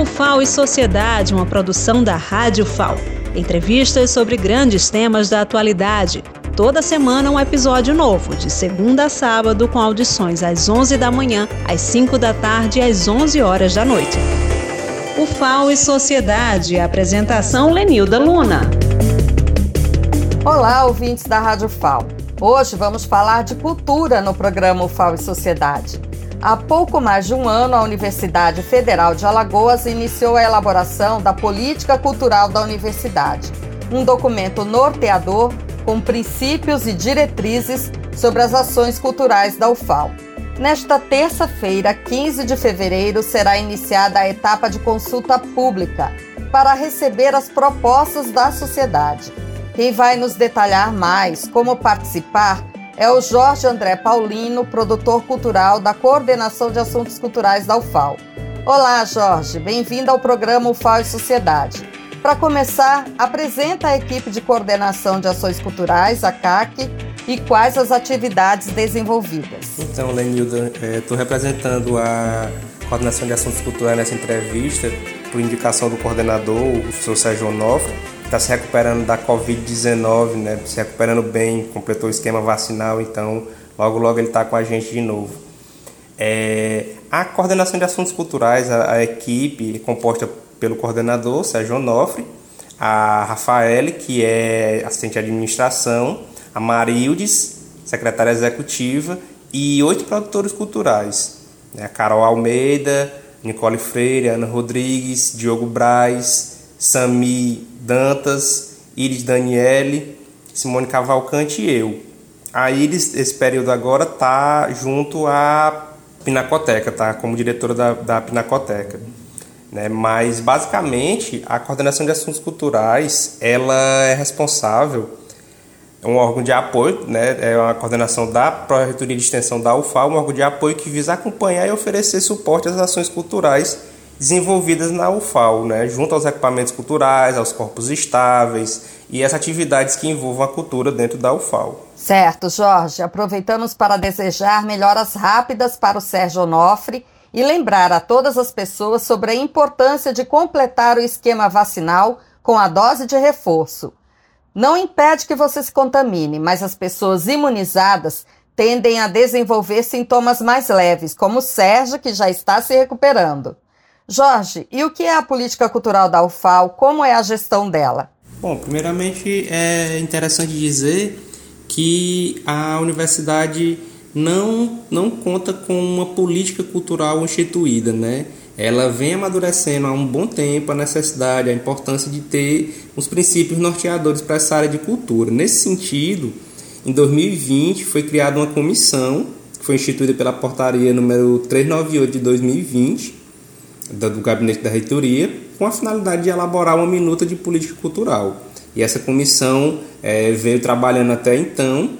O FAO e Sociedade, uma produção da Rádio FAO. Entrevistas sobre grandes temas da atualidade. Toda semana um episódio novo, de segunda a sábado, com audições às 11 da manhã, às 5 da tarde e às 11 horas da noite. O FAO e Sociedade, apresentação Lenilda Luna. Olá, ouvintes da Rádio FAO. Hoje vamos falar de cultura no programa FAO e Sociedade. Há pouco mais de um ano, a Universidade Federal de Alagoas iniciou a elaboração da Política Cultural da Universidade, um documento norteador com princípios e diretrizes sobre as ações culturais da UFAL. Nesta terça-feira, 15 de fevereiro, será iniciada a etapa de consulta pública para receber as propostas da sociedade. Quem vai nos detalhar mais como participar é o Jorge André Paulino, produtor cultural da Coordenação de Assuntos Culturais da UFAL. Olá, Jorge, bem-vindo ao programa UFAL e Sociedade. Para começar, apresenta a equipe de coordenação de ações culturais, a CAC, e quais as atividades desenvolvidas. Então, Lenilda, estou é, representando a coordenação de assuntos culturais nessa entrevista por indicação do coordenador, o professor Sérgio Onofre, está se recuperando da Covid-19, né? Se recuperando bem, completou o esquema vacinal, então logo logo ele está com a gente de novo. É, a coordenação de assuntos culturais, a, a, equipe é composta pelo coordenador Sérgio Onofre, a Rafaele, que é assistente de administração, a Marildes, secretária executiva, e oito produtores culturais. Né? A Carol Almeida, Nicole Freire, Ana Rodrigues, Diogo Braz, Sami Dantas, Iris Daniele, Simone Cavalcante e eu. A Iris, esse período agora, tá junto à Pinacoteca, tá como diretora da, da Pinacoteca. Né? Mas, basicamente, a coordenação de assuntos culturais, ela é responsável é um órgão de apoio, né? é uma coordenação da Pró-Reitoria de Extensão da UFAL, um órgão de apoio que visa acompanhar e oferecer suporte às ações culturais desenvolvidas na UFAL, né, junto aos equipamentos culturais, aos corpos estáveis e as atividades que envolvam a cultura dentro da UFAL. Certo, Jorge. Aproveitamos para desejar melhoras rápidas para o Sérgio Onofre e lembrar a todas as pessoas sobre a importância de completar o esquema vacinal com a dose de reforço. Não impede que você se contamine, mas as pessoas imunizadas tendem a desenvolver sintomas mais leves, como o Sérgio, que já está se recuperando. Jorge, e o que é a política cultural da UFAL? Como é a gestão dela? Bom, primeiramente é interessante dizer que a universidade não, não conta com uma política cultural instituída, né? Ela vem amadurecendo há um bom tempo a necessidade, a importância de ter os princípios norteadores para essa área de cultura. Nesse sentido, em 2020 foi criada uma comissão, que foi instituída pela portaria número 398 de 2020, do gabinete da reitoria, com a finalidade de elaborar uma minuta de política cultural. E essa comissão é, veio trabalhando até então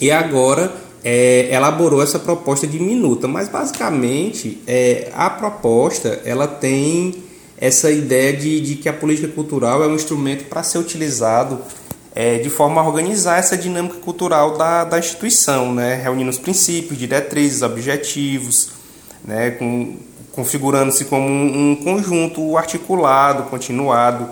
e agora é, elaborou essa proposta de minuta. Mas basicamente é, a proposta ela tem essa ideia de, de que a política cultural é um instrumento para ser utilizado é, de forma a organizar essa dinâmica cultural da, da instituição, né? reunindo os princípios, diretrizes, objetivos, né? com, configurando-se como um, conjunto articulado, continuado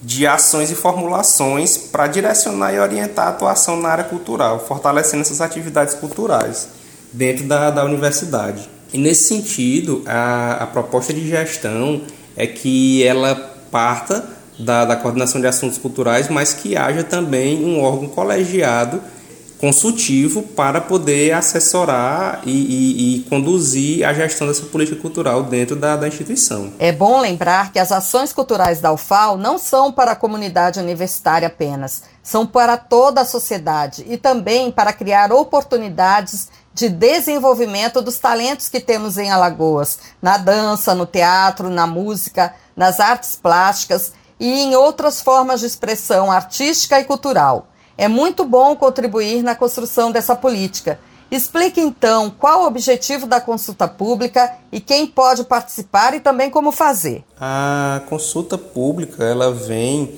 de ações e formulações para direcionar e orientar a atuação na área cultural, fortalecendo essas atividades culturais dentro da, da universidade. E nesse sentido, a, a proposta de gestão é que ela parta da, da coordenação de assuntos culturais, mas que haja também um órgão colegiado consultivo para poder assessorar e, e, e, conduzir a gestão dessa política cultural dentro da, da, instituição. É bom lembrar que as ações culturais da UFAL não são para a comunidade universitária apenas, são para toda a sociedade e também para criar oportunidades de desenvolvimento dos talentos que temos em Alagoas, na dança, no teatro, na música, nas artes plásticas e em outras formas de expressão artística e cultural. É muito bom contribuir na construção dessa política. Explique então qual o objetivo da consulta pública e quem pode participar e também como fazer. A consulta pública ela vem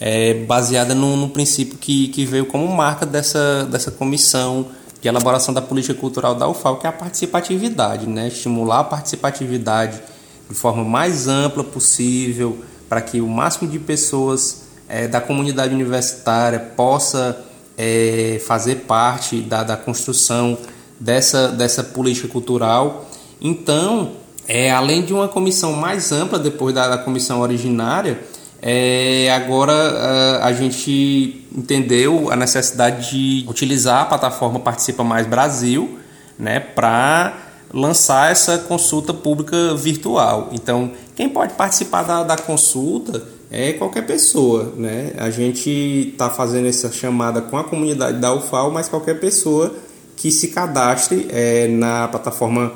é, baseada num, num, princípio que, que veio como marca dessa, dessa comissão de elaboração da política cultural da UFAL, que é a participatividade, né? estimular a participatividade de forma mais ampla possível, para que o máximo de pessoas é, da comunidade universitária possa é, fazer parte da, da construção dessa, dessa política cultural. Então, é, além de uma comissão mais ampla depois da, da comissão originária, é, agora a, a, gente entendeu a necessidade de utilizar a plataforma Participa Mais Brasil né, para lançar essa consulta pública virtual. Então, quem pode participar da, da consulta é qualquer pessoa. Né? A gente está fazendo essa chamada com a comunidade da UFAL, mas qualquer pessoa que se cadastre é, na plataforma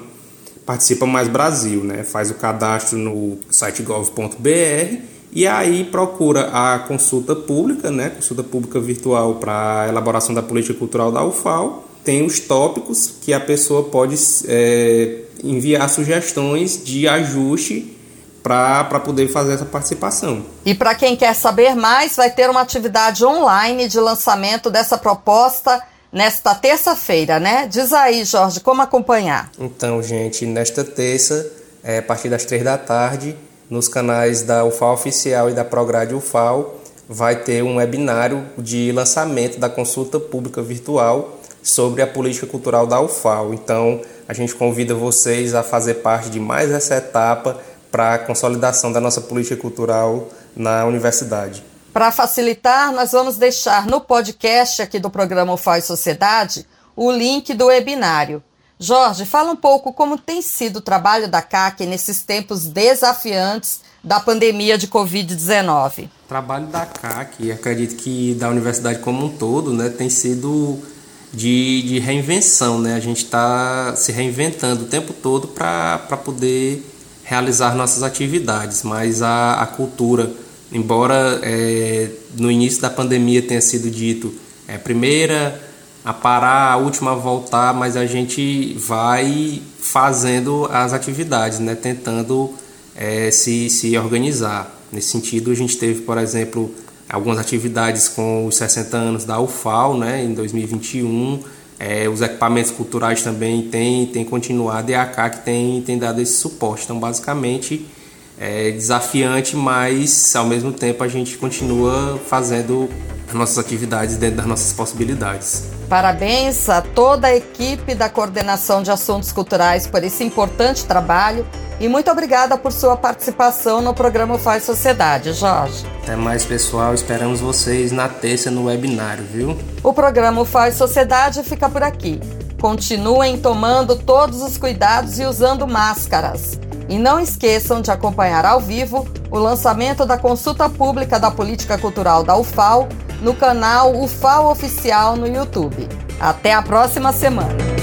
Participa Mais Brasil. Né? Faz o cadastro no site gov.br e aí procura a consulta pública, né? consulta pública virtual para elaboração da política cultural da UFAL tem os tópicos que a pessoa pode é, enviar sugestões de ajuste para poder fazer essa participação. E para quem quer saber mais, vai ter uma atividade online de lançamento dessa proposta nesta terça-feira, né? Diz aí, Jorge, como acompanhar? Então, gente, nesta terça, é, a partir das três da tarde, nos canais da UFAL Oficial e da Prograde UFAL, vai ter um webinário de lançamento da consulta pública virtual sobre a política cultural da UFAL. Então, a gente convida vocês a fazer parte de mais essa etapa para a consolidação da nossa política cultural na universidade. Para facilitar, nós vamos deixar no podcast aqui do programa e Sociedade o link do webinário. Jorge, fala um pouco como tem sido o trabalho da CAC nesses tempos desafiantes da pandemia de Covid-19. O trabalho da CAC, acredito que da universidade como um todo, né, tem sido de, de reinvenção, né? A gente está se reinventando o tempo todo para poder realizar nossas atividades, mas a, a cultura, embora é, no início da pandemia tenha sido dito é a primeira a parar, a última a voltar, mas a gente vai fazendo as atividades, né? Tentando é, se, se organizar. Nesse sentido, a gente teve, por exemplo, algumas atividades com os 60 anos da UFAL, né, em 2021. É, os equipamentos culturais também têm, têm continuado e a CAC tem, tem dado esse suporte. Então, basicamente, é desafiante, mas ao mesmo tempo a gente continua fazendo nossas atividades dentro das nossas possibilidades. Parabéns a toda a equipe da Coordenação de Assuntos Culturais por esse importante trabalho e muito obrigada por sua participação no programa Faz Sociedade, Jorge. Até mais, pessoal. Esperamos vocês na terça no webinário, viu? O programa Faz Sociedade fica por aqui. Continuem tomando todos os cuidados e usando máscaras. E não esqueçam de acompanhar ao vivo o lançamento da consulta pública da política cultural da UFAL no canal UFAL Oficial no YouTube. Até a próxima semana!